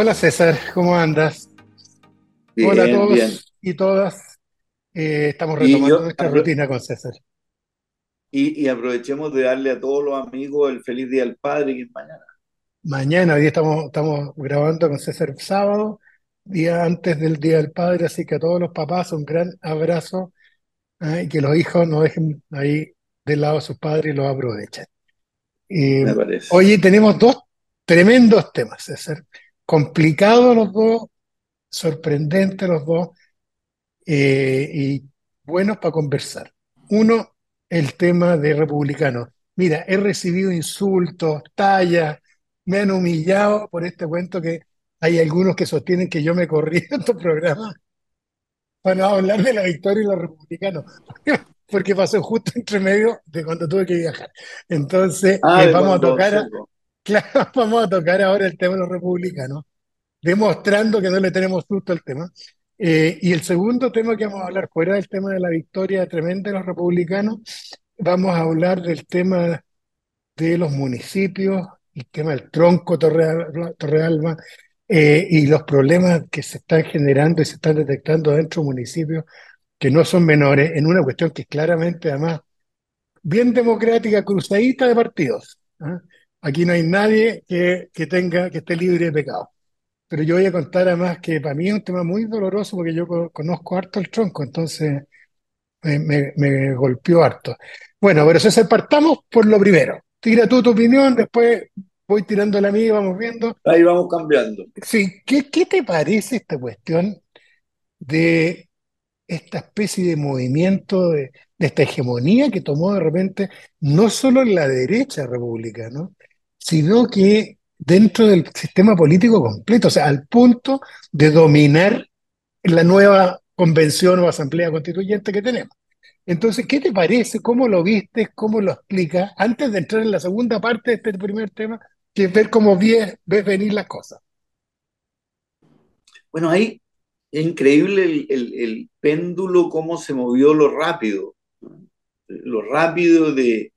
Hola César, ¿cómo andas? Bien, Hola a bien. todos y todas. Eh, estamos retomando yo nuestra rutina con César. y, y aprovechemos de darle a todos los amigos el feliz Día del Padre, que es mañana. Mañana, hoy estamos, estamos grabando con César sábado, día antes del Día del Padre, así que a todos los papás un gran abrazo ¿eh? y que los hijos no dejen ahí del lado a sus padres y los aprovechen. Eh, me parece. oye, tenemos dos tremendos temas, César. Complicados los dos, sorprendentes los dos. eh, y buenos para conversar. Uno, el tema de republicanos. Mira, he recibido insultos, tallas, me han humillado por este cuento que hay algunos que sostienen que yo me corrí en estos programas para hablar de la victoria de los republicanos, porque pasó justo entre medio de cuando tuve que viajar. Entonces, Ah, eh, vamos a tocar, a-. claro, vamos a tocar ahora el tema de los republicanos demostrando que no le tenemos susto al tema. Eh, y el segundo tema que vamos a hablar, fuera del tema de la victoria tremenda de los republicanos, vamos a hablar del tema de los municipios, el tema del tronco Torre, Torrealba, eh, y los problemas que se están generando y se están detectando dentro de municipios que no son menores, en una cuestión que es claramente, además, bien democrática, cruzadita de partidos. ¿ah? Aquí no hay nadie que, que tenga, que esté libre de pecado. Pero yo voy a contar además que para mí es un tema muy doloroso porque yo co- conozco harto el tronco, entonces me, me- me golpeó harto. Bueno, pero César, partamos por lo primero. Tira tú tu opinión, después voy tirando la mía y vamos viendo. Ahí vamos cambiando. Sí, ¿qué, qué te parece esta cuestión de esta especie de movimiento, de, de esta hegemonía que tomó de repente no solo la derecha republicana, sino que dentro del sistema político completo, o sea, al punto de dominar la nueva convención o asamblea constituyente que tenemos. Entonces, ¿qué te parece? ¿Cómo lo viste? ¿Cómo lo explicas? Antes de entrar en la segunda parte de este primer tema, que es ver cómo ves, ves venir las cosas. Bueno, ahí es increíble el, el- péndulo, cómo se movió lo rápido. Lo rápido de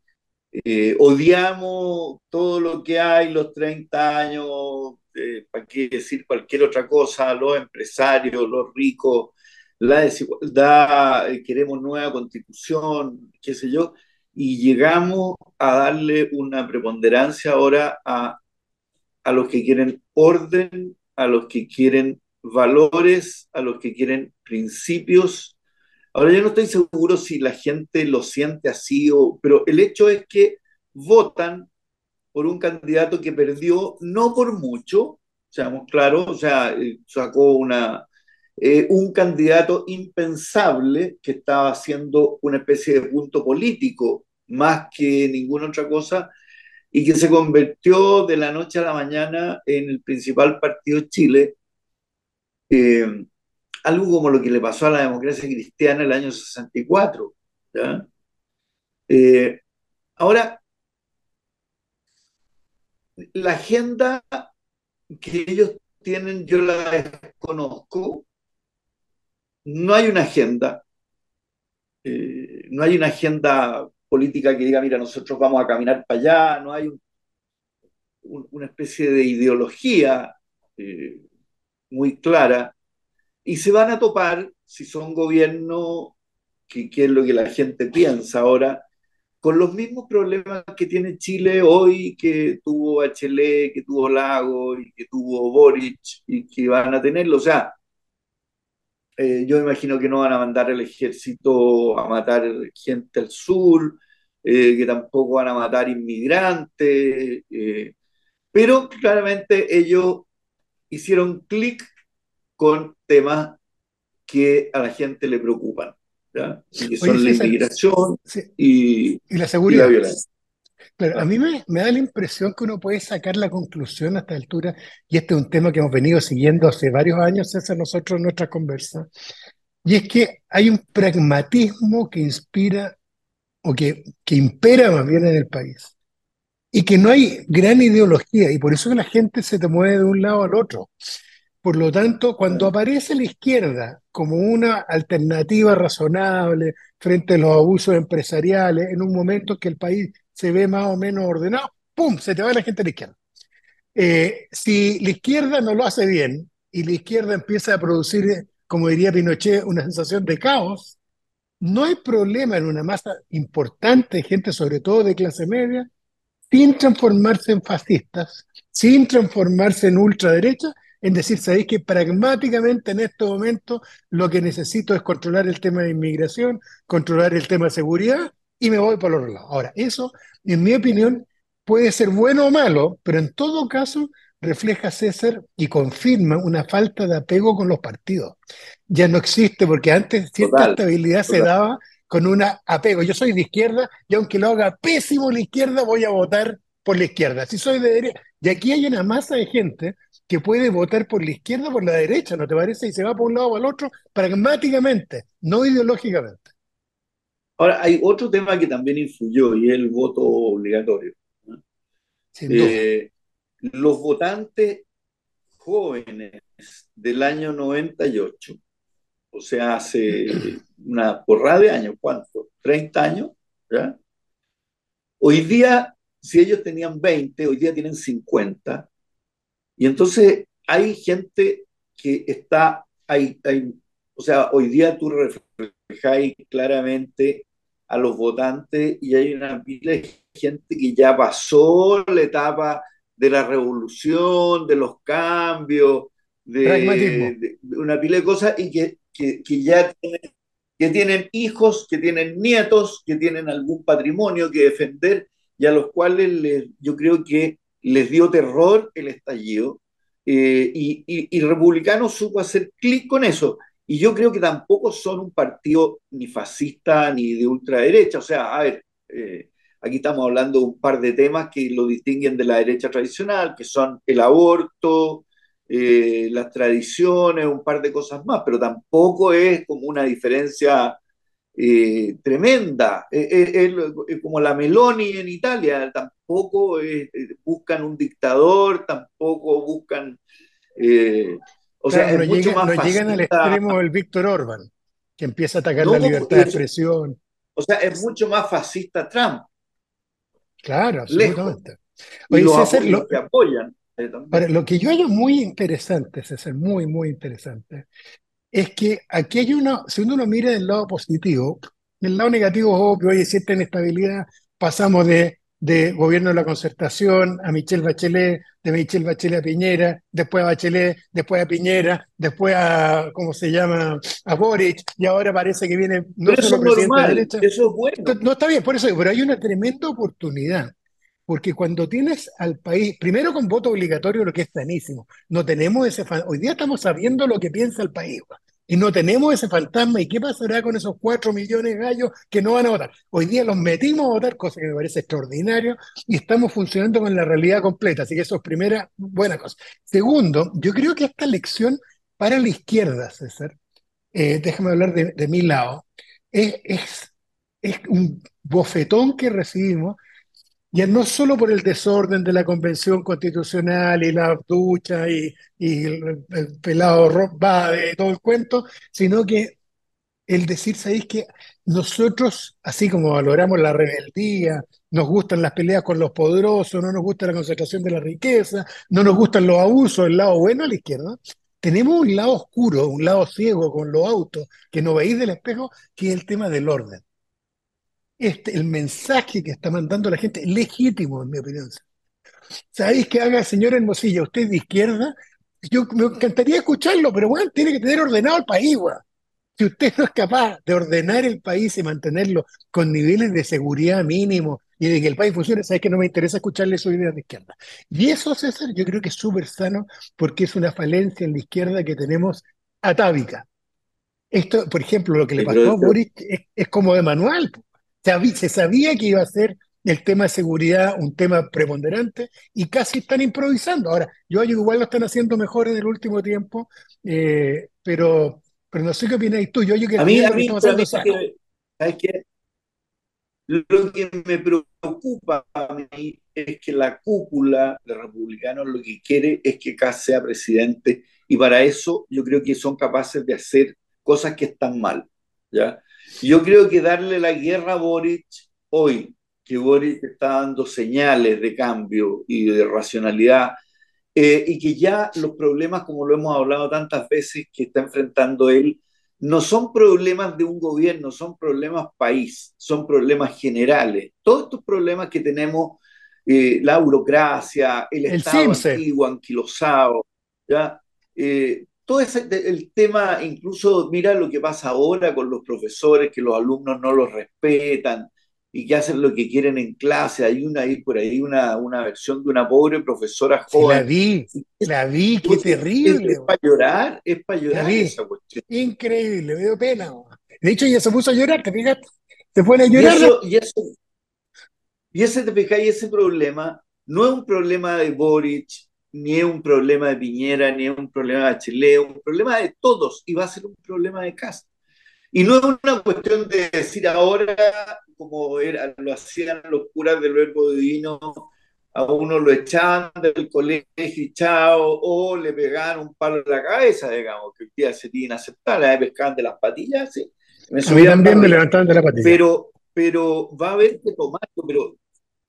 eh, odiamos todo lo que hay, los 30 años, eh, para qué decir cualquier otra cosa, los empresarios, los ricos, la desigualdad, eh, queremos nueva constitución, qué sé yo, y llegamos a darle una preponderancia ahora a, a los que quieren orden, a los que quieren valores, a los que quieren principios. Ahora yo no estoy seguro si la gente lo siente así, o, pero el hecho es que votan por un candidato que perdió no por mucho, seamos claros, o sea, eh, sacó una, eh, un candidato impensable que estaba haciendo una especie de punto político más que ninguna otra cosa y que se convirtió de la noche a la mañana en el principal partido de Chile, eh, algo como lo que le pasó a la democracia cristiana en el año 64. ¿ya? Eh, ahora, la agenda que ellos tienen, yo la desconozco, no hay una agenda, eh, no hay una agenda política que diga, mira, nosotros vamos a caminar para allá, no hay un- un- una especie de ideología eh, muy clara, y se van a topar, si son gobierno, que, que es lo que la gente piensa ahora, con los mismos problemas que tiene Chile hoy, que tuvo Bachelet, que tuvo Lago y que tuvo Boric y que van a tenerlo. O sea, eh, yo imagino que no van a mandar el ejército a matar gente al sur, eh, que tampoco van a matar inmigrantes, eh, pero claramente ellos hicieron clic con temas que a la gente le preocupan, ¿ya? y que Oye, son la inmigración sí, y, y la y la seguridad. violencia. Claro, a mí me, me da la impresión que uno puede sacar la conclusión a esta altura, y este es un tema que hemos venido siguiendo hace varios años, César, nosotros en nuestras conversas, y es que hay un pragmatismo que inspira o que, que impera más bien en el país, y que no hay gran ideología, y por eso que la gente se te mueve de un lado al otro. Por lo tanto, cuando aparece la izquierda como una alternativa razonable frente a los abusos empresariales, en un momento que el país se ve más o menos ordenado, ¡pum! Se te va la gente a la izquierda. Eh, si la izquierda no lo hace bien y la izquierda empieza a producir, como diría Pinochet, una sensación de caos, no hay problema en una masa importante de gente, sobre todo de clase media, sin transformarse en fascistas, sin transformarse en ultraderecha, en decir, sabéis que pragmáticamente en este momento lo que necesito es controlar el tema de inmigración, controlar el tema de seguridad y me voy por los lados. Ahora, eso, en mi opinión, puede ser bueno o malo, pero en todo caso refleja César y confirma una falta de apego con los partidos. Ya no existe, porque antes cierta estabilidad se daba con un apego. Yo soy de izquierda y aunque lo haga pésimo la izquierda, voy a votar por la izquierda. Si soy de derecha, y aquí hay una masa de gente que puede votar por la izquierda o por la derecha, ¿no te parece? Y se va por un lado o al otro pragmáticamente, no ideológicamente. Ahora, hay otro tema que también influyó y es el voto obligatorio. Eh, los votantes jóvenes del año 98, o sea, hace una porrada de años, ¿cuánto? ¿30 años? ¿ya? Hoy día, si ellos tenían 20, hoy día tienen 50. Y entonces hay gente que está, hay, hay, o sea, hoy día tú reflejáis claramente a los votantes y hay una pila de gente que ya pasó la etapa de la revolución, de los cambios, de, una pila de cosas y que, que, ya tienen, que tienen hijos, que tienen nietos, que tienen algún patrimonio que defender y a los cuales yo creo que les dio terror el estallido eh, y, y, y Republicano supo hacer clic con eso. Y yo creo que tampoco son un partido ni fascista ni de ultraderecha. O sea, a ver, eh, aquí estamos hablando de un par de temas que lo distinguen de la derecha tradicional, que son el aborto, eh, las tradiciones, un par de cosas más, pero tampoco es como una diferencia eh, tremenda. Es, como la Meloni en Italia, tampoco buscan un dictador, tampoco buscan o sea, no, llegan al extremo del Víctor Orban, que empieza a atacar la libertad de expresión. O sea, es mucho más fascista Trump. Claro, absolutamente. Oye, César, lo, que apoyan. Eh, lo que yo hallo muy interesante, César, muy, muy interesante, es que aquí hay uno, si uno lo mira del lado positivo, del lado negativo es obvio, hay cierta inestabilidad, pasamos de de gobierno de la concertación, a Michelle Bachelet, de Michelle Bachelet a Piñera, después a Bachelet, después a Piñera, después a, ¿cómo se llama?, a Boric, y ahora parece que viene no solo presidente de derecha. Eso es bueno. No, está bien, por eso, pero hay una tremenda oportunidad. Porque cuando tienes al país, primero con voto obligatorio, lo que es sanísimo, no tenemos ese. Hoy día estamos sabiendo lo que piensa el país y no tenemos ese fantasma. ¿Y qué pasará con esos cuatro millones de gallos que no van a votar? Hoy día los metimos a votar, cosa que me parece extraordinario, y estamos funcionando con la realidad completa. Así que eso es primera buena cosa. Segundo, yo creo que esta elección para la izquierda, César, eh, déjame hablar de, mi lado, es, es, es un bofetón que recibimos ya no solo por el desorden de la convención constitucional y la ducha y, el, pelado va de todo el cuento, sino que el decir, ¿sabéis que nosotros, así como valoramos la rebeldía, nos gustan las peleas con los poderosos, no nos gusta la concentración de la riqueza, no nos gustan los abusos, el lado bueno a la izquierda, tenemos un lado oscuro, un lado ciego con los autos que no veis del espejo, que es el tema del orden este, el mensaje que está mandando la gente es legítimo, en mi opinión. ¿Sabéis que haga, señor Hermosilla, usted de izquierda? Yo me encantaría escucharlo, pero bueno, tiene que tener ordenado el país, Si usted no es capaz de ordenar el país y mantenerlo con niveles de seguridad mínimo y de que el país funcione, sabes que no me interesa escucharle su idea de izquierda. Y eso, César, yo creo que es súper sano porque es una falencia en la izquierda que tenemos atávica. Esto, por ejemplo, lo que le pasó a Boris es, es como de manual se sabía que iba a ser el tema de seguridad un tema preponderante y casi están improvisando. Ahora, yo igual lo están haciendo mejor en el último tiempo, eh, pero, pero no sé qué opináis tú. Yo, yo que a mí, a mí, que, Lo que me preocupa a mí es que la cúpula de republicanos lo que quiere es que Kass sea presidente y para eso yo creo que son capaces de hacer cosas que están mal. ¿ya? Yo creo que darle la guerra a Boric hoy, que Boric está dando señales de cambio y de racionalidad, eh, y que ya los problemas, como lo hemos hablado tantas veces, que está enfrentando él, no son problemas de un gobierno, son problemas país, son problemas generales. Todos estos problemas que tenemos, eh, la burocracia, el, Estado antiguo, anquilosado, ¿ya? Eh, todo ese, el tema, incluso mira lo que pasa ahora con los profesores, que los alumnos no los respetan y que hacen lo que quieren en clase. Hay una por ahí, una, una versión de una pobre profesora joven. la vi, la vi, qué terrible. Es, para llorar, es para llorar esa cuestión. Increíble, me dio pena. De hecho, ella se puso a llorar, ¿te fijas? Se pone a llorar. Y, eso, y, eso, y ese, te fijas, y ese problema no es un problema de Boric, ni es un problema de Piñera, ni es un problema de Chile, es un problema de todos y va a ser un problema de casa. Y no es una cuestión de decir ahora, como era, lo hacían los curas del verbo divino, a uno lo echaban del colegio y chao, o le pegaban un palo en la cabeza, digamos, que hoy día sería inaceptable, me pescaban de las patillas, sí. Me a mí también me levantaban de la patilla. Pero, pero va a haber que tomarlo, pero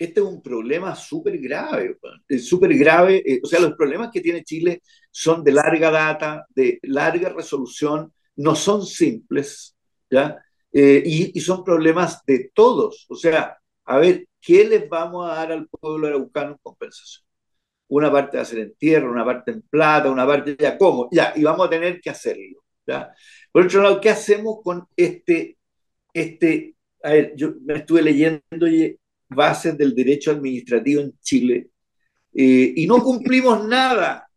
este es un problema súper grave, súper grave. Eh, o sea, los problemas que tiene Chile son de larga data, de larga resolución, no son simples, ¿ya? Eh, y, son problemas de todos. O sea, a ver, ¿qué les vamos a dar al pueblo araucano en compensación? Una parte va a ser en tierra, una parte en plata, una parte ya, ¿cómo? Ya, y vamos a tener que hacerlo, ¿ya? Por otro lado, ¿qué hacemos con este, este, a ver, yo me estuve leyendo y bases del derecho administrativo en Chile eh, y no cumplimos nada.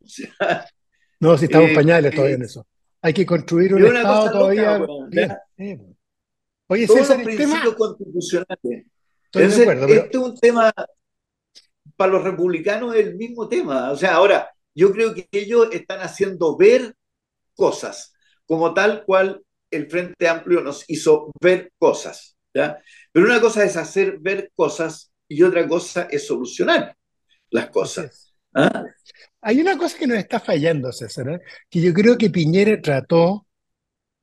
no, si estamos eh, pañales todavía en eso. Hay que construir un Estado todavía. Oye, Todos los principios constitucionales. Este es un tema, para los republicanos es el mismo tema. O sea, ahora, yo creo que ellos están haciendo ver cosas, como tal cual el Frente Amplio nos hizo ver cosas. Pero una cosa es hacer ver cosas y otra cosa es solucionar las cosas. ¿ah? Hay una cosa que nos está fallando, César, ¿eh? que yo creo que Piñera trató,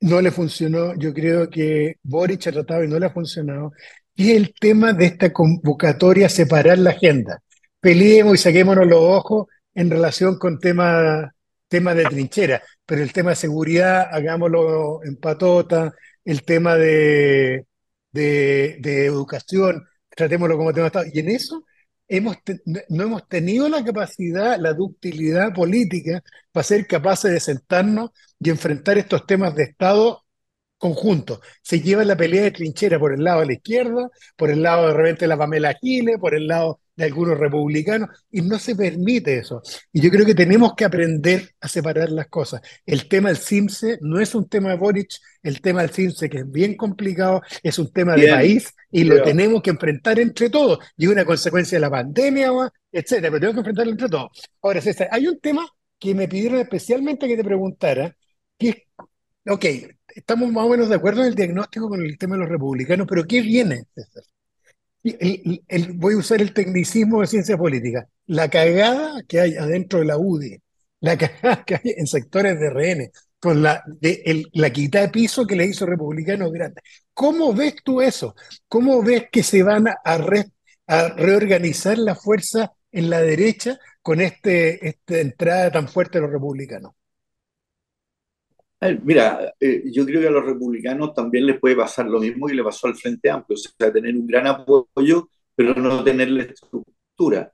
no le funcionó, yo creo que Boric ha tratado y no le ha funcionado, y es el tema de esta convocatoria, separar la agenda. Peleemos y saquémonos los ojos en relación con temas tema de trinchera, pero el tema de seguridad, hagámoslo en patota, el tema de, de, educación, tratémoslo como tema Estado. Y en eso hemos no hemos tenido la capacidad, la ductilidad política para ser capaces de sentarnos y enfrentar estos temas de Estado conjunto. Se lleva la pelea de trinchera por el lado de la izquierda, por el lado de repente de la Pamela Giles, por el lado de algunos republicanos, y no se permite eso. Y yo creo que tenemos que aprender a separar las cosas. El tema del CIMSE no es un tema de Boric, el tema del CIMSE, que es bien complicado, es un tema de país y lo tenemos que enfrentar entre todos. Y una consecuencia de la pandemia, etcétera, pero tenemos que enfrentarlo entre todos. Ahora, César, hay un tema que me pidieron especialmente que te preguntara, que es, ok, estamos más o menos de acuerdo en el diagnóstico con el tema de los republicanos, pero ¿qué viene, César? Voy a usar el tecnicismo de ciencia política. La cagada que hay adentro de la UDI, la cagada que hay en sectores de RN, con la, de, la quita de piso que le hizo Republicano Grande. ¿Cómo ves tú eso? ¿Cómo ves que se van a, a reorganizar la fuerza en la derecha con este, esta entrada tan fuerte de los republicanos? Mira, eh, yo creo que a los republicanos también les puede pasar lo mismo que le pasó al Frente Amplio, o sea, tener un gran apoyo, pero no tener la estructura,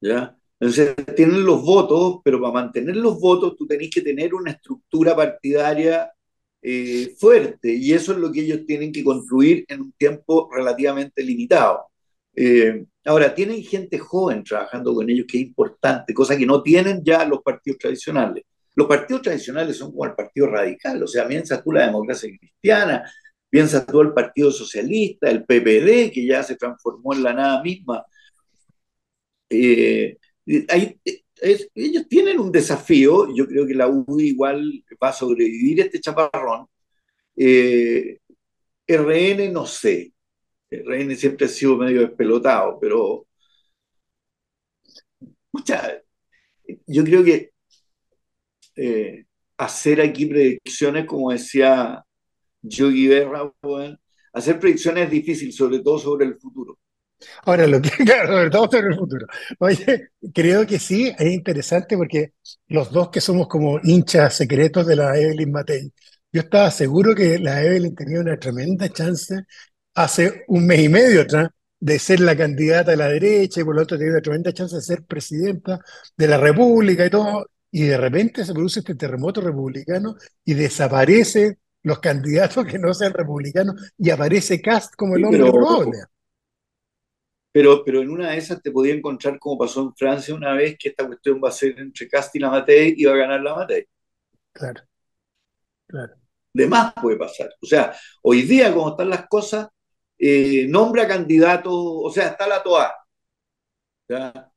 ¿ya? Entonces, tienen los votos, pero para mantener los votos tú tenés que tener una estructura partidaria eh, fuerte, y eso es lo que ellos tienen que construir en un tiempo relativamente limitado. Eh, ahora, tienen gente joven trabajando con ellos, que es importante, cosa que no tienen ya los partidos tradicionales. Los partidos tradicionales son como el Partido Radical, o sea, piensa tú la democracia cristiana, piensa tú el Partido Socialista, el PPD, que ya se transformó en la nada misma. Eh, ellos tienen un desafío, yo creo que la UDI igual va a sobrevivir este chaparrón. Eh, RN no sé, RN siempre ha sido medio despelotado, pero mucha, yo creo que eh, hacer aquí predicciones, como decía Yogi Berra, hacer predicciones es difícil, sobre todo sobre el futuro. Ahora, lo que, sobre todo sobre el futuro. Oye, creo que sí, es interesante porque los dos que somos como hinchas secretos de la Evelyn Matei, yo estaba seguro que la Evelyn tenía una tremenda chance hace un mes y medio atrás de ser la candidata de la derecha y por lo tanto tenía una tremenda chance de ser presidenta de la República y todo, y de repente se produce este terremoto republicano y desaparecen los candidatos que no sean republicanos y aparece Cast como el Sí, hombre pero, probable. pero, pero en una de esas te podía encontrar como pasó en Francia una vez que esta cuestión va a ser entre Cast y la Matei y va a ganar la Matei. Claro, claro. De más puede pasar. O sea, hoy día, como están las cosas, eh, nombra candidatos, o sea, está la TOA, ¿ya?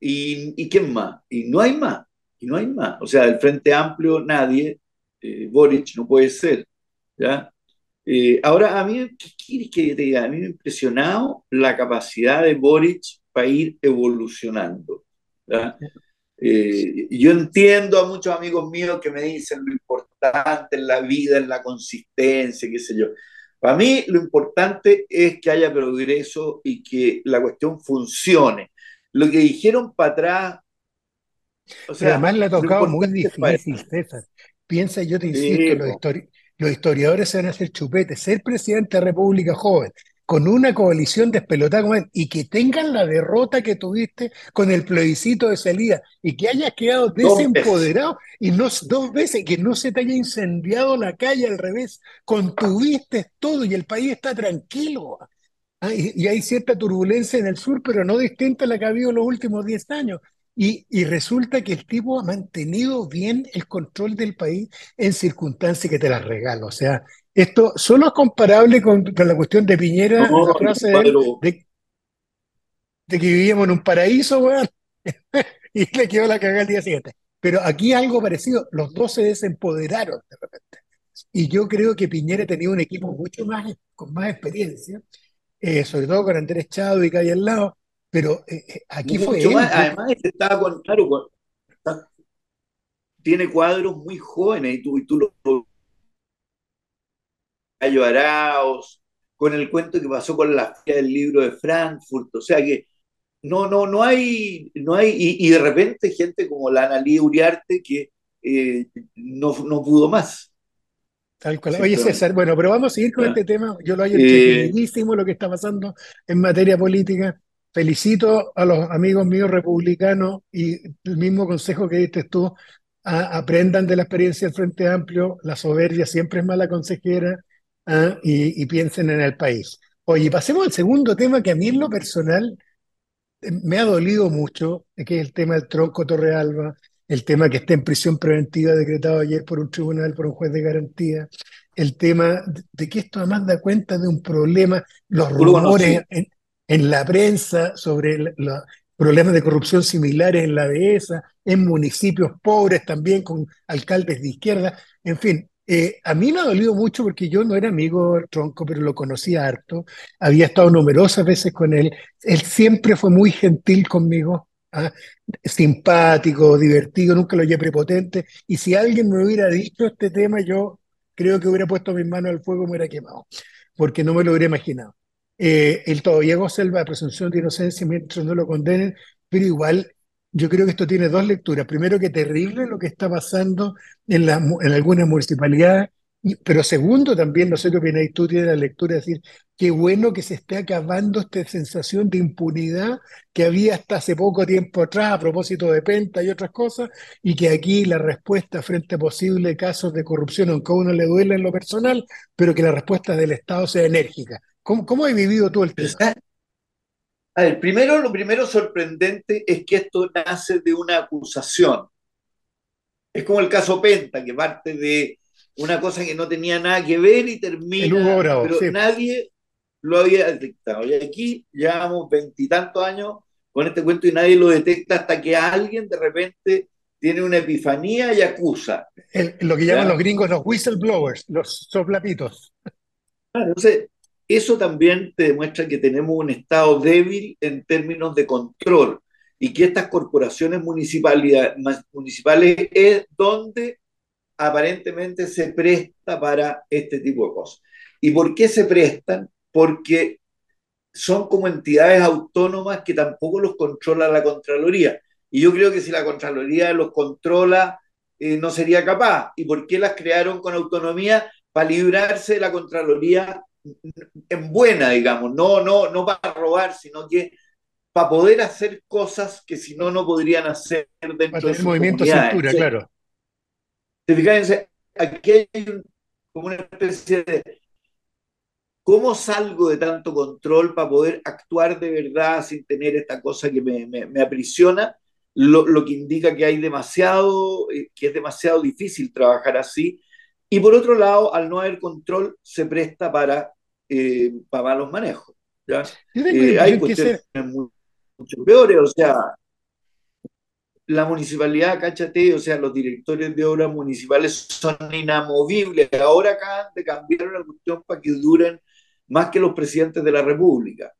¿Y, ¿Y quién más? Y no hay más, y no hay más. O sea, del Frente Amplio nadie, eh, Boric no puede ser, ¿ya? Eh, ahora, a mí, ¿qué quieres que te diga? A mí me ha impresionado la capacidad de Boric para ir evolucionando. Eh, yo entiendo a muchos amigos míos que me dicen lo importante en la vida, en la consistencia, qué sé yo. Para mí lo importante es que haya progreso y que la cuestión funcione. Lo que dijeron para atrás, o sea, además le ha tocado muy difícil, César. Piensa, yo te insisto, Sí, los, po. histori- los historiadores se van a hacer chupetes. Ser presidente de la República joven, con una coalición despelotada como y que tengan la derrota que tuviste con el plebiscito de salida, y que hayas quedado desempoderado, y no dos veces, que no se te haya incendiado la calle al revés, contuviste todo y el país está tranquilo. Ah, y, y hay cierta turbulencia en el sur, pero no distinta a la que ha habido en los últimos 10 años. Y, y resulta que el tipo ha mantenido bien el control del país en circunstancias que te las regalo. O sea, esto solo es comparable con, con la cuestión de Piñera, No, la el frase de que vivíamos en un paraíso, weón, y le quedó la cagada al día siguiente. Pero aquí algo parecido, los dos se desempoderaron de repente. Y yo creo que Piñera tenía un equipo mucho más, con más experiencia eh, sobre todo con Andrés Chadwick ahí al lado, pero eh, eh, aquí mucho fue más. él. Yo, Además, este estaba con, claro, con- está- tiene cuadros muy jóvenes y tú, y tú lo Gallo Araos, con el cuento que pasó con la feria del libro de Frankfurt, o sea que no, no, no hay, no hay, y, y de repente gente como la Analía Uriarte que eh, no, no pudo más, tal cual. Oye. César, bueno, pero vamos a seguir con este tema. Yo lo hallo Eh, lo que está pasando en materia política. Felicito a los amigos míos republicanos y el mismo consejo que diste tú, a- aprendan de la experiencia del Frente Amplio, la soberbia siempre es mala consejera, ah, y, y piensen en el país. Oye, pasemos al segundo tema que a mí en lo personal me ha dolido mucho, que es el tema del tronco Torrealba, el tema que está en prisión preventiva decretado ayer por un tribunal, por un juez de garantía, el tema de, que esto además da cuenta de un problema, los rumores en, en la prensa sobre los problemas de corrupción similares en la dehesa, en municipios pobres también con alcaldes de izquierda, en fin. eh, a mí me ha dolido mucho porque yo no era amigo Tronco, pero lo conocía harto. Había estado numerosas veces con él él siempre fue muy gentil conmigo, ¿ah? Simpático, divertido, nunca lo llevé prepotente. Y si alguien me hubiera dicho este tema, yo creo que hubiera puesto mis manos al fuego y me hubiera quemado, porque no me lo hubiera imaginado. Eh, él todavía goza de la presunción de inocencia mientras no lo condenen, pero igual yo creo que esto tiene dos lecturas. Primero, que terrible lo que está pasando en, la, en algunas municipalidades, pero segundo, también, no sé qué opináis tú, tienes la lectura de decir, qué bueno que se esté acabando esta sensación de impunidad que había hasta hace poco tiempo atrás a propósito de Penta y otras cosas, y que aquí la respuesta frente a posibles casos de corrupción, aunque a uno le duele en lo personal, pero que la respuesta del Estado sea enérgica. ¿Cómo, cómo has vivido tú el tema? a ver, primero, lo primero sorprendente es que esto nace de una acusación. Es como el caso Penta, que parte de una cosa que no tenía nada que ver y termina, Bravo, pero sí, nadie lo había detectado. Y aquí llevamos veintitantos años con este cuento y nadie lo detecta hasta que alguien de repente tiene una epifanía y acusa. el- lo que llaman los gringos los whistleblowers, los soplapitos. Entonces, eso también te demuestra que tenemos un Estado débil en términos de control y que estas corporaciones municipales, es donde aparentemente se presta para este tipo de cosas. ¿Y por qué se prestan? Porque son como entidades autónomas que tampoco los controla la Contraloría. Y yo creo que si la Contraloría los controla, eh, no sería capaz. ¿Y por qué las crearon con autonomía? Para librarse de la Contraloría en buena, digamos, no, no, no para robar, sino que para poder hacer cosas que si no, no podrían hacer dentro de movimiento cintura, claro. Fíjense, aquí hay como una especie de ¿cómo salgo de tanto control para poder actuar de verdad sin tener esta cosa que me, me, aprisiona? Lo, lo, que indica que hay demasiado, eh, que es demasiado difícil trabajar así. Y por otro lado, al no haber control, se presta para, eh, para malos manejos. ¿ya? Eh, hay cuestiones mucho peores, o sea, la municipalidad, cáchate, o sea, los directores de obras municipales son inamovibles. Ahora acaban de cambiar la cuestión para que duren más que los presidentes de la República.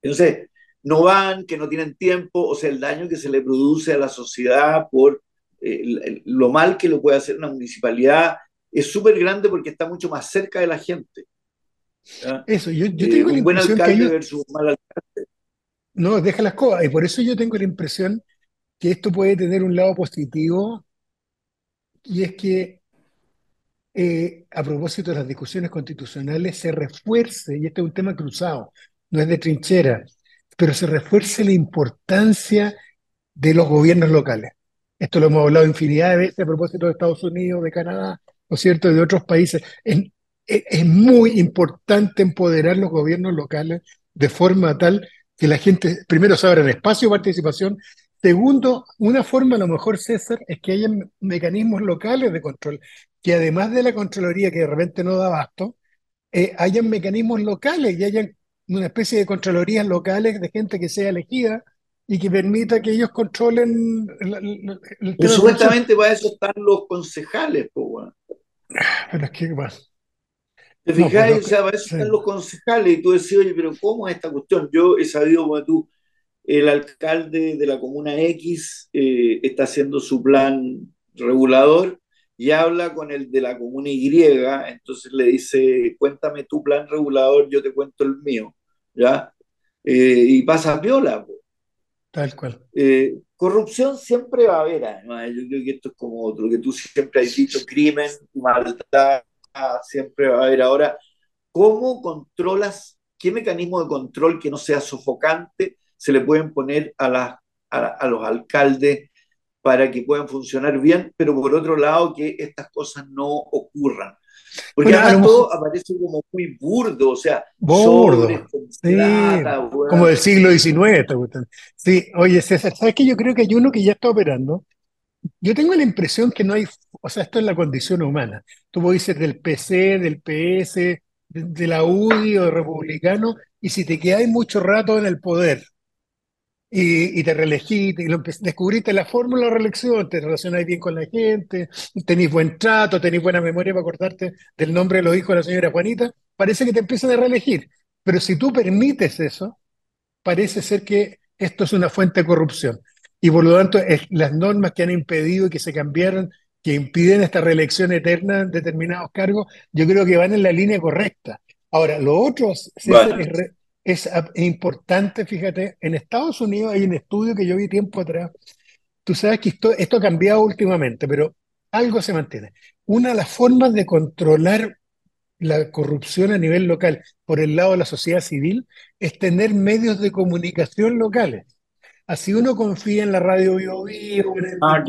Entonces, no van, que no tienen tiempo, o sea, el daño que se le produce a la sociedad por eh, lo mal que lo puede hacer una municipalidad es súper grande porque está mucho más cerca de la gente. Eso, yo, yo tengo eh, un buen alcalde versus un mal alcalde. No, deja las cosas. Y por eso yo tengo la impresión que esto puede tener un lado positivo, y es que eh, a propósito de las discusiones constitucionales se refuerce, y este es un tema cruzado, no es de trinchera, pero se refuerce la importancia de los gobiernos locales. Esto lo hemos hablado infinidad de veces a propósito de Estados Unidos, de Canadá, ¿no es cierto?, de otros países. Es, es muy importante empoderar los gobiernos locales de forma tal que la gente, primero, se abran espacio de participación Segundo, una forma a lo mejor, César, es que haya mecanismos locales de control, que además de la Contraloría, que de repente no da abasto, eh, hayan mecanismos locales y hayan una especie de contralorías locales de gente que sea elegida y que permita que ellos controlen el, el, supuestamente para eso están los concejales, pues, Pero es que más. ¿Te fijáis? o sea, para eso están los concejales y tú decís, oye, pero ¿cómo es esta cuestión? Yo he sabido, como tú, el alcalde de la comuna X eh, está haciendo su plan regulador y habla con el de la comuna Y, entonces le dice, cuéntame tu plan regulador, yo te cuento el mío, ¿ya? Eh, y pasa viola. Tal cual. Eh, corrupción siempre va a haber, además, yo creo que esto es como lo que tú siempre has dicho, crimen, maldad, siempre va a haber. Ahora, ¿cómo controlas, qué mecanismo de control que no sea sofocante? se le pueden poner a, a, los alcaldes para que puedan funcionar bien, pero por otro lado que estas cosas no ocurran. Porque además todo aparece como muy burdo, o sea, burdo, como del siglo XIX. Sí, oye César, ¿sabes que Yo creo que hay uno que ya está operando. Yo tengo la impresión que no hay, o sea, esto es la condición humana. Tú ser del PC, del PS, de, la UDI o de republicano, y si te quedas mucho rato en el poder, y, te reelegiste, y descubriste la fórmula de reelección, te relacionáis bien con la gente, tenéis buen trato, tenéis buena memoria para acordarte del nombre de los hijos de la señora Juanita, parece que te empiezan a reelegir. Pero si tú permites eso, parece ser que esto es una fuente de corrupción. Y por lo tanto, las normas que han impedido que se cambiaron, que impiden esta reelección eterna en determinados cargos, yo creo que van en la línea correcta. Ahora, lo otro es, es importante, fíjate, en Estados Unidos hay un estudio que yo vi tiempo atrás. Tú sabes que esto, esto ha cambiado últimamente, pero algo se mantiene. Una de las formas de controlar la corrupción a nivel local por el lado de la sociedad civil es tener medios de comunicación locales. Así uno confía en la radio Bio, Bio en el ah,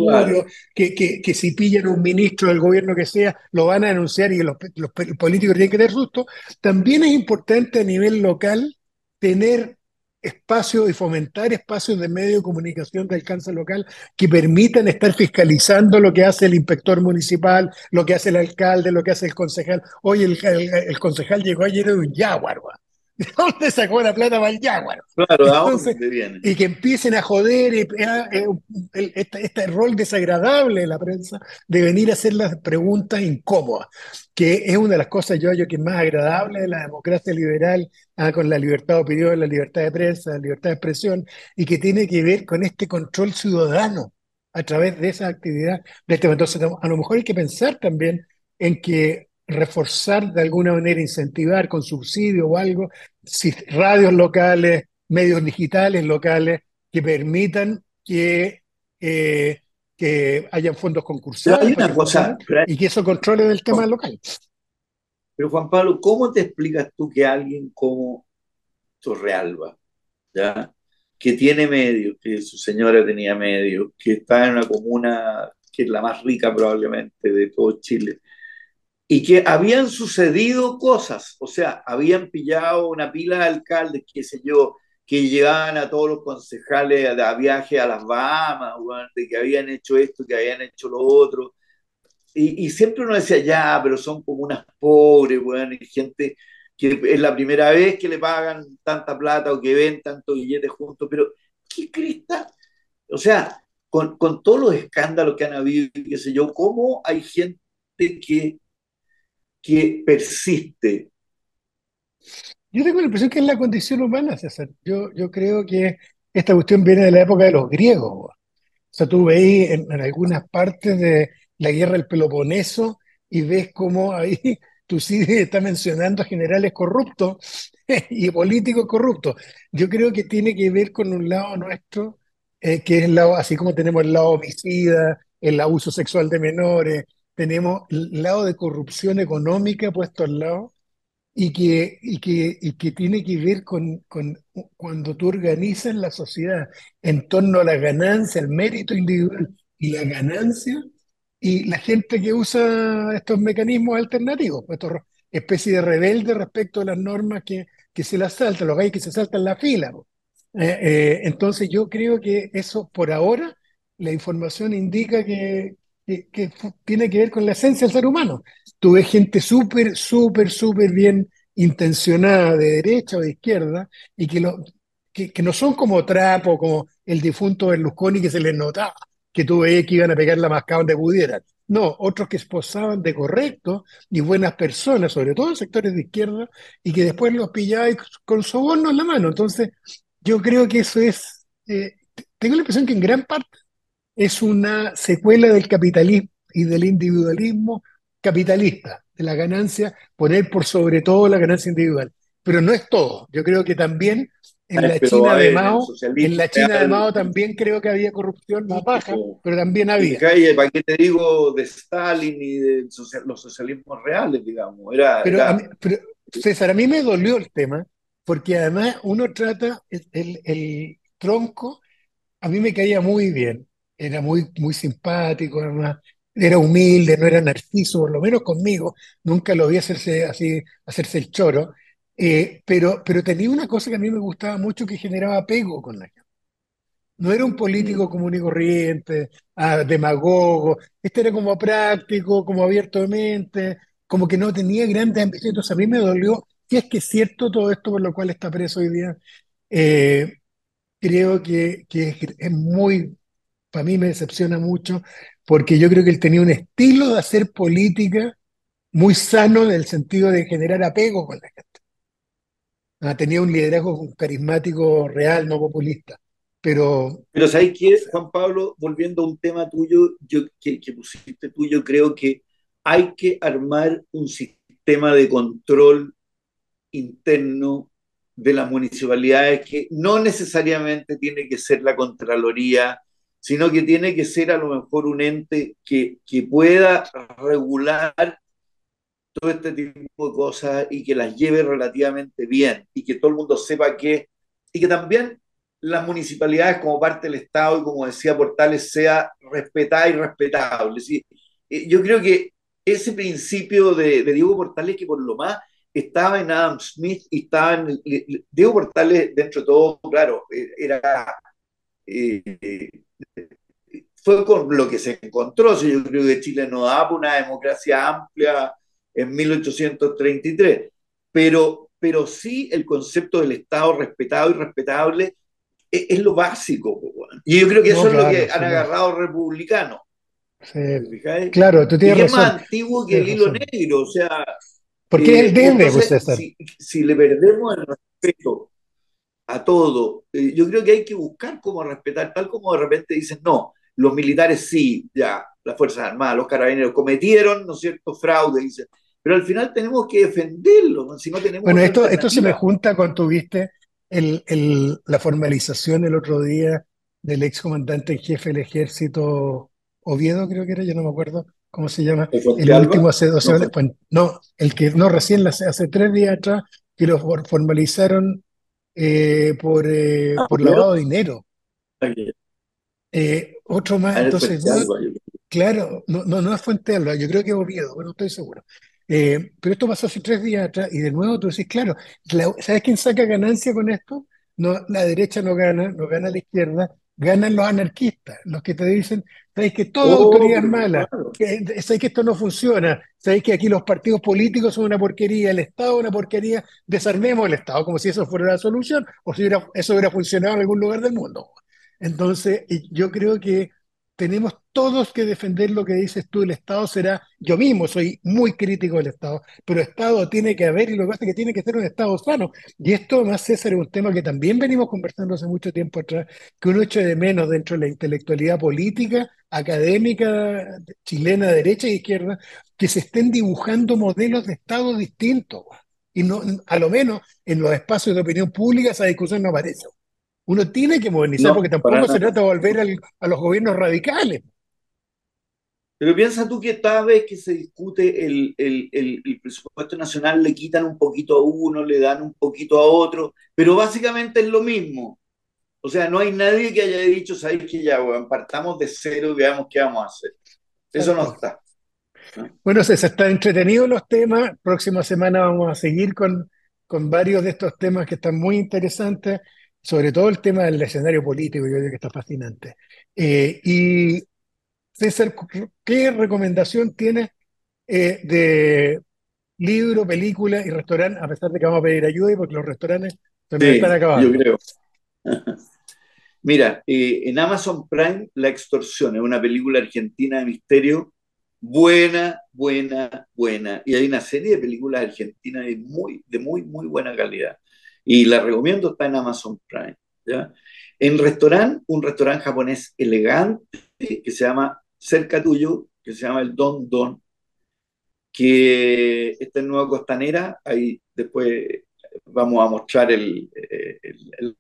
que, que, que, si pillan un ministro del gobierno que sea, lo van a denunciar y los, los políticos tienen que tener susto. También es importante a nivel local tener espacios y fomentar espacios de medio de comunicación de alcance local que permitan estar fiscalizando lo que hace el inspector municipal, lo que hace el alcalde, lo que hace el concejal. Hoy el, el, concejal llegó ayer de un jaguar, ¿De dónde sacó la plata para el Jaguar? Claro, dónde viene? Y que empiecen a joder eh, eh, este, este, rol desagradable de la prensa de venir a hacer las preguntas incómodas, que es una de las cosas, yo, yo que es más agradable de la democracia liberal, ah, con la libertad de opinión, la libertad de prensa, la libertad de expresión, y que tiene que ver con este control ciudadano a través de esa actividad de este Entonces, a lo mejor hay que pensar también en que reforzar de alguna manera, incentivar con subsidio o algo, si, radios locales, medios digitales locales que permitan que, eh, que hayan fondos concursados y que eso controle el tema local. Pero Juan Pablo, ¿cómo te explicas tú que alguien como Torrealba, ¿ya? que tiene medios, que su señora tenía medios, que está en una comuna que es la más rica probablemente de todo Chile, y que habían sucedido cosas, o sea, habían pillado una pila de alcaldes, qué sé yo, que llegaban a todos los concejales a, viaje a las Bahamas, de que habían hecho esto, que habían hecho lo otro. Y, siempre uno decía, ya, pero son como unas pobres, bueno, y gente que es la primera vez que le pagan tanta plata o que ven tanto billetes juntos, pero ¿qué crista? O sea, con, con todos los escándalos que han habido, qué sé yo, ¿cómo hay gente que que persiste. Yo tengo la impresión que es la condición humana, César. Yo, yo creo que esta cuestión viene de la época de los griegos. O sea, tú veis en, algunas partes de la guerra del Peloponeso y ves cómo ahí Tucídides está mencionando generales corruptos y políticos corruptos. Yo creo que tiene que ver con un lado nuestro, eh, que es el lado, así como tenemos el lado homicida, el abuso sexual de menores, tenemos el lado de corrupción económica puesto al lado y que, y que, y que tiene que ver con, con cuando tú organizas la sociedad en torno a la ganancia, el mérito individual y la ganancia, y la gente que usa estos mecanismos alternativos, pues estos especie de rebelde respecto a las normas que, que se las saltan, los gays que se saltan la fila. Eh, eh, entonces yo creo que eso por ahora, la información indica que, que, tiene que ver con la esencia del ser humano. Tú ves gente súper, súper, súper bien intencionada de derecha o de izquierda y que, que, no son como trapo, como el difunto Berlusconi que se les notaba que tú que iban a pegar la mascada donde pudieran. No, otros que esposaban de correcto y buenas personas, sobre todo en sectores de izquierda, y que después los pillaba con soborno en la mano. Entonces, yo creo que eso es, eh, tengo la impresión que en gran parte es una secuela del capitalismo y del individualismo capitalista, de la ganancia, poner por sobre todo la ganancia individual. Pero no es todo. Yo creo que también en la China de Mao, en la China de Mao también creo que había corrupción más baja, pero también había. ¿Para qué te digo de Stalin y de los socialismos reales, digamos? Era, pero, César, a mí me dolió el tema, porque además uno trata el, el tronco, a mí me caía muy bien, era muy, muy simpático, además, era humilde, no era narciso, por lo menos conmigo, nunca lo vi hacerse así, hacerse el choro, eh, pero, pero tenía una cosa que a mí me gustaba mucho que generaba apego con la gente. No era un político mm. común y corriente, ah, demagogo, este era como práctico, como abierto de mente, como que no tenía grandes ambiciones. Entonces a mí me dolió, si es que es cierto todo esto por lo cual está preso hoy día, eh, creo que, que es muy para mí me decepciona mucho porque yo creo que él tenía un estilo de hacer política muy sano en el sentido de generar apego con la gente. Ah, tenía un liderazgo carismático real, no populista. Pero, pero ¿sabes qué, Juan Pablo? Volviendo a un tema tuyo, yo, que, que pusiste tú, yo creo que hay que armar un sistema de control interno de las municipalidades que no necesariamente tiene que ser la Contraloría sino que tiene que ser a lo mejor un ente que, que pueda regular todo este tipo de cosas y que las lleve relativamente bien y que todo el mundo sepa que, y que también las municipalidades como parte del Estado y como decía Portales sea respetada y respetable. ¿sí? Eh, yo creo que ese principio de, de, Diego Portales que por lo más estaba en Adam Smith y estaba en... Diego Portales dentro de todo, claro, eh, era... Eh, fue con lo que se encontró. Yo creo que Chile no da una democracia amplia en 1833, pero, pero sí el concepto del Estado respetado y respetable es, lo básico. Y yo creo que eso es lo que han agarrado republicanos. claro, tú tienes y es más antiguo que el hilo negro, o sea. Porque es el eh, pues, si, si, le perdemos el respeto a todo. Eh, yo creo que hay que buscar cómo respetar, tal como de repente dicen, no, los militares sí, ya, las Fuerzas Armadas, los carabineros cometieron, ¿no es cierto?, fraude, dicen, pero al final tenemos que defenderlo, si no tenemos... Bueno, esto, esto se me junta con, tuviste, el, el, la formalización el otro día del ex comandante en jefe del ejército Oviedo, creo que era, yo no me acuerdo cómo se llama, el último hace dos semanas, no, no, el que no, recién hace, hace tres días atrás, que lo formalizaron eh, por, eh, ah, por lavado de dinero. Eh, otro más, entonces, claro, no, no, no es Fuente Alba, yo creo que es Oviedo, bueno, estoy seguro. Eh, pero esto pasó hace tres días atrás y de nuevo tú decís, claro, ¿sabes quién saca ganancia con esto? No, la derecha no gana, no gana la izquierda, ganan los anarquistas, los que te dicen, sabéis que toda oh, autoridad es mala, sabéis que esto no funciona, sabéis que aquí los partidos políticos son una porquería, el Estado es una porquería, desarmemos el Estado, como si eso fuera la solución, o si eso hubiera funcionado en algún lugar del mundo. Entonces, yo creo que tenemos todos que defender lo que dices tú, el Estado será, yo mismo soy muy crítico del Estado, pero Estado tiene que haber y lo que pasa es que tiene que ser un Estado sano. Y esto, más César, es un tema que también venimos conversando hace mucho tiempo atrás, que uno echa de menos dentro de la intelectualidad política, académica, chilena, derecha e izquierda, que se estén dibujando modelos de Estado distintos. Y no, a lo menos en los espacios de opinión pública esa discusión no aparece. Uno tiene que modernizar porque tampoco se trata de volver a los gobiernos radicales. Pero piensa tú que cada vez que se discute el, presupuesto nacional le quitan un poquito a uno, le dan un poquito a otro, pero básicamente es lo mismo. O sea, no hay nadie que haya dicho, sabéis que ya, bueno, partamos de cero y veamos qué vamos a hacer. Eso no está. Bueno, se están entretenidos los temas. Próxima semana vamos a seguir con, con varios de estos temas que están muy interesantes sobre todo el tema del escenario político, yo creo que está fascinante. Eh, y César, ¿qué recomendación tienes eh, de libro, película y restaurante, a pesar de que vamos a pedir ayuda y porque los restaurantes también están acabando? Yo creo. Mira, eh, en Amazon Prime, La Extorsión es una película argentina de misterio buena, buena, buena. Y hay una serie de películas argentinas de muy, de muy, muy buena calidad. Y la recomiendo, está en Amazon Prime. ¿ya? En restaurante, un restaurante japonés elegante que se llama cerca tuyo, que se llama el Don Don, que está en Nueva Costanera, ahí después vamos a mostrar el,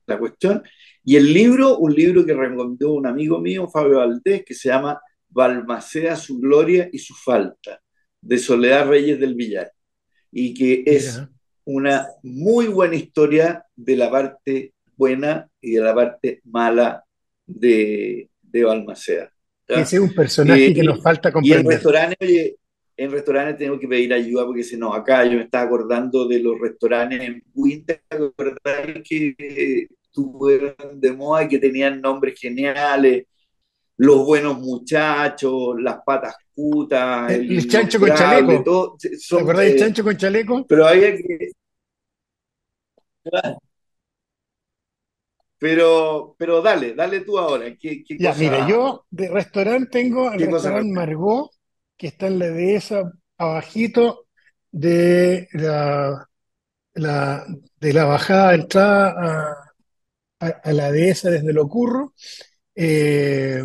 la cuestión. Y el libro, un libro que recomendó un amigo mío, Fabio Valdés, que se llama Balmacea, su gloria y su falta, de Soledad Reyes del Villar, y que es una muy buena historia de la parte buena y de la parte mala de, de Balmaceda. Ese es un personaje que nos falta comprender. Y en restaurantes, en restaurantes tengo que pedir ayuda porque si no, acá yo me estaba acordando de los restaurantes en Winter, que estuvieron de moda y que tenían nombres geniales, los buenos muchachos, las patas cutas, el, chancho con chaleco. Todo, son, ¿Te del chancho con chaleco? Pero había que, pero, pero dale, dale tú ahora. ¿Qué, ya, mira, yo de restaurante tengo el restaurante Margot, que está en la dehesa, abajito de la, la, de la bajada de entrada a, a, la dehesa desde lo curro. Eh,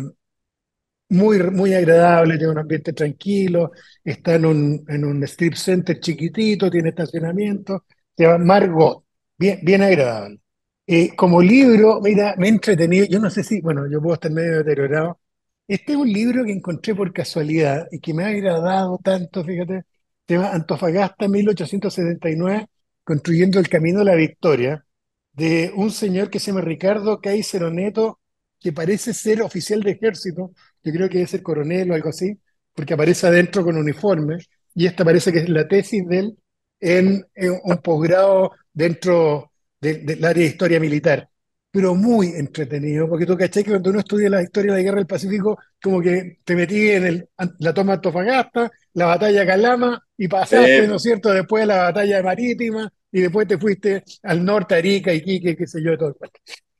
muy, muy agradable, tiene un ambiente tranquilo, está en un, en un strip center chiquitito, tiene estacionamiento, se llama Margot bien, bien agradable. Eh, como libro, mira, me he entretenido, yo no sé si, bueno, yo puedo estar medio deteriorado. Este es un libro que encontré por casualidad y que me ha agradado tanto, fíjate, llama Antofagasta 1879, construyendo el camino a la victoria, de un señor que se llama Ricardo Kaiser Neto, que parece ser oficial de ejército, yo creo que debe ser coronel o algo así, porque aparece adentro con uniforme, y esta parece que es la tesis de él en, un posgrado dentro del área de historia militar, pero muy entretenido, porque tú caché que cuando uno estudia la historia de la guerra del Pacífico, como que te metí en el, la toma de Antofagasta, la batalla de Calama, y pasaste, ¿no es cierto?, después la batalla de Marítima, y después te fuiste al norte, Arica, Iquique, qué sé yo, todo el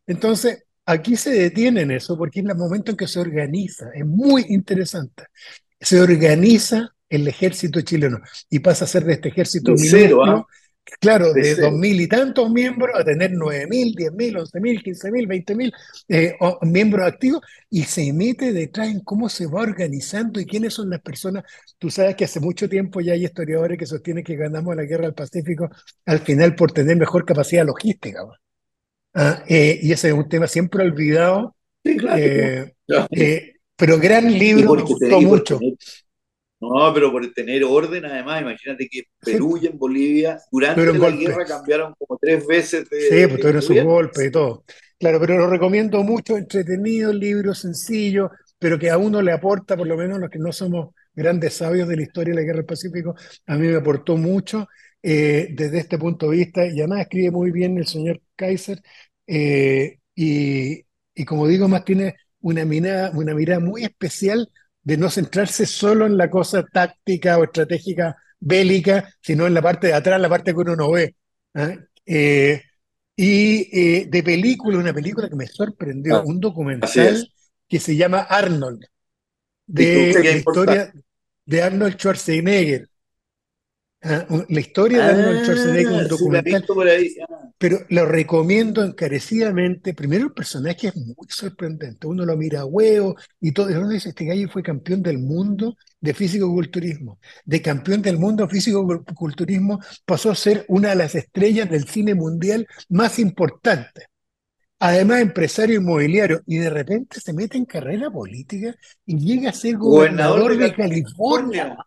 Entonces, aquí se detiene en eso, porque es el momento en que se organiza, es muy interesante. Se organiza el ejército chileno y pasa a ser de este ejército de cero, ¿ah? claro, de dos mil y tantos miembros a tener nueve mil, diez mil, once mil, quince mil, veinte mil eh, miembros activos y se mete detrás en cómo se va organizando y quiénes son las personas. Tú sabes que hace mucho tiempo ya hay historiadores que sostienen que ganamos la guerra del Pacífico al final por tener mejor capacidad logística. Ah, eh, y ese es un tema siempre olvidado. Sí, claro. Eh, pero gran libro, me gustó mucho. No, pero por tener orden, además, imagínate que Perú y en Bolivia durante la guerra cambiaron como tres veces de. Sí, pues tuvieron sus golpes y todo. Claro, pero lo recomiendo mucho, entretenido, libro sencillo, pero que a uno le aporta, por lo menos los que no somos grandes sabios de la historia de la guerra del Pacífico, a mí me aportó mucho eh, desde este punto de vista, y además escribe muy bien el señor Kaiser, eh, y, y, como digo, más tiene una mirada, una mirada muy especial de no centrarse solo en la cosa táctica o estratégica bélica, sino en la parte de atrás, la parte que uno no ve. ¿ah? Eh, y eh, de película, una película que me sorprendió, ah, un documental que se llama Arnold, de la historia de Arnold Schwarzenegger. ¿Ah? La historia de Arnold Schwarzenegger, un documental. Pero lo recomiendo encarecidamente. Primero, el personaje es muy sorprendente. Uno lo mira a huevo y todo. Y uno dice: Este gallo fue campeón del mundo de físico-culturismo. De campeón del mundo de físico-culturismo pasó a ser una de las estrellas del cine mundial más importantes. Además, empresario inmobiliario. Y de repente se mete en carrera política y llega a ser gobernador, de, California.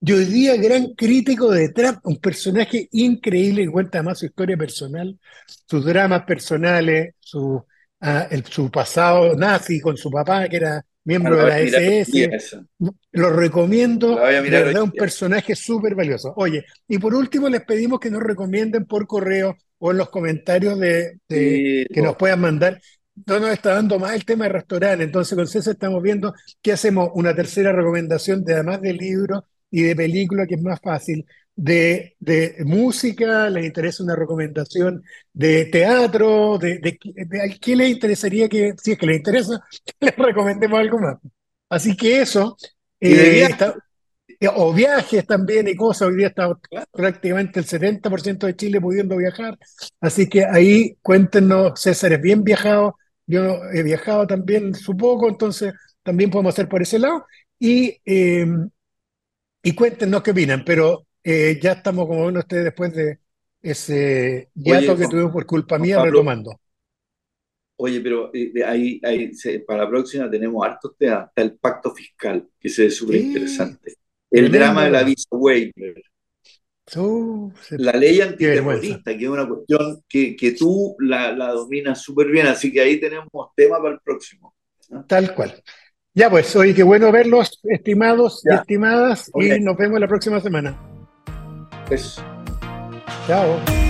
Y hoy día, gran crítico de Trump, un personaje increíble que cuenta más su historia personal, sus dramas personales, su, ah, su pasado nazi con su papá, que era miembro de la SS. Lo recomiendo, de verdad, un personaje súper valioso. Oye, y por último, les pedimos que nos recomienden por correo o en los comentarios de, que nos puedan mandar. No nos está dando más el tema de restaurante, entonces con César estamos viendo que hacemos una tercera recomendación de además del libro y de película, que es más fácil, de, de música, les interesa una recomendación de teatro, de, de, qué les interesaría que, si es que les interesa, les recomendemos algo más. Así que eso, eh, eh, o viajes también y cosas, hoy día está prácticamente el 70% de Chile pudiendo viajar, así que ahí cuéntenos, César es bien viajado, yo he viajado también su poco, entonces también podemos hacer por ese lado. Y eh, y cuéntenos qué opinan, pero eh, ya estamos, como ven ustedes, después de ese hiato que tuvimos por culpa mía, retomando. Oye, pero eh, ahí, para la próxima tenemos hartos temas. Está el pacto fiscal, que se ve súper interesante. El drama de la visa waiver. la ley antiterrorista, que es una cuestión que, que tú la, la dominas súper bien, así que ahí tenemos tema para el próximo. Tal cual. Ya pues, hoy qué bueno verlos, estimados y estimadas, y nos vemos la próxima semana. Eso. Chao.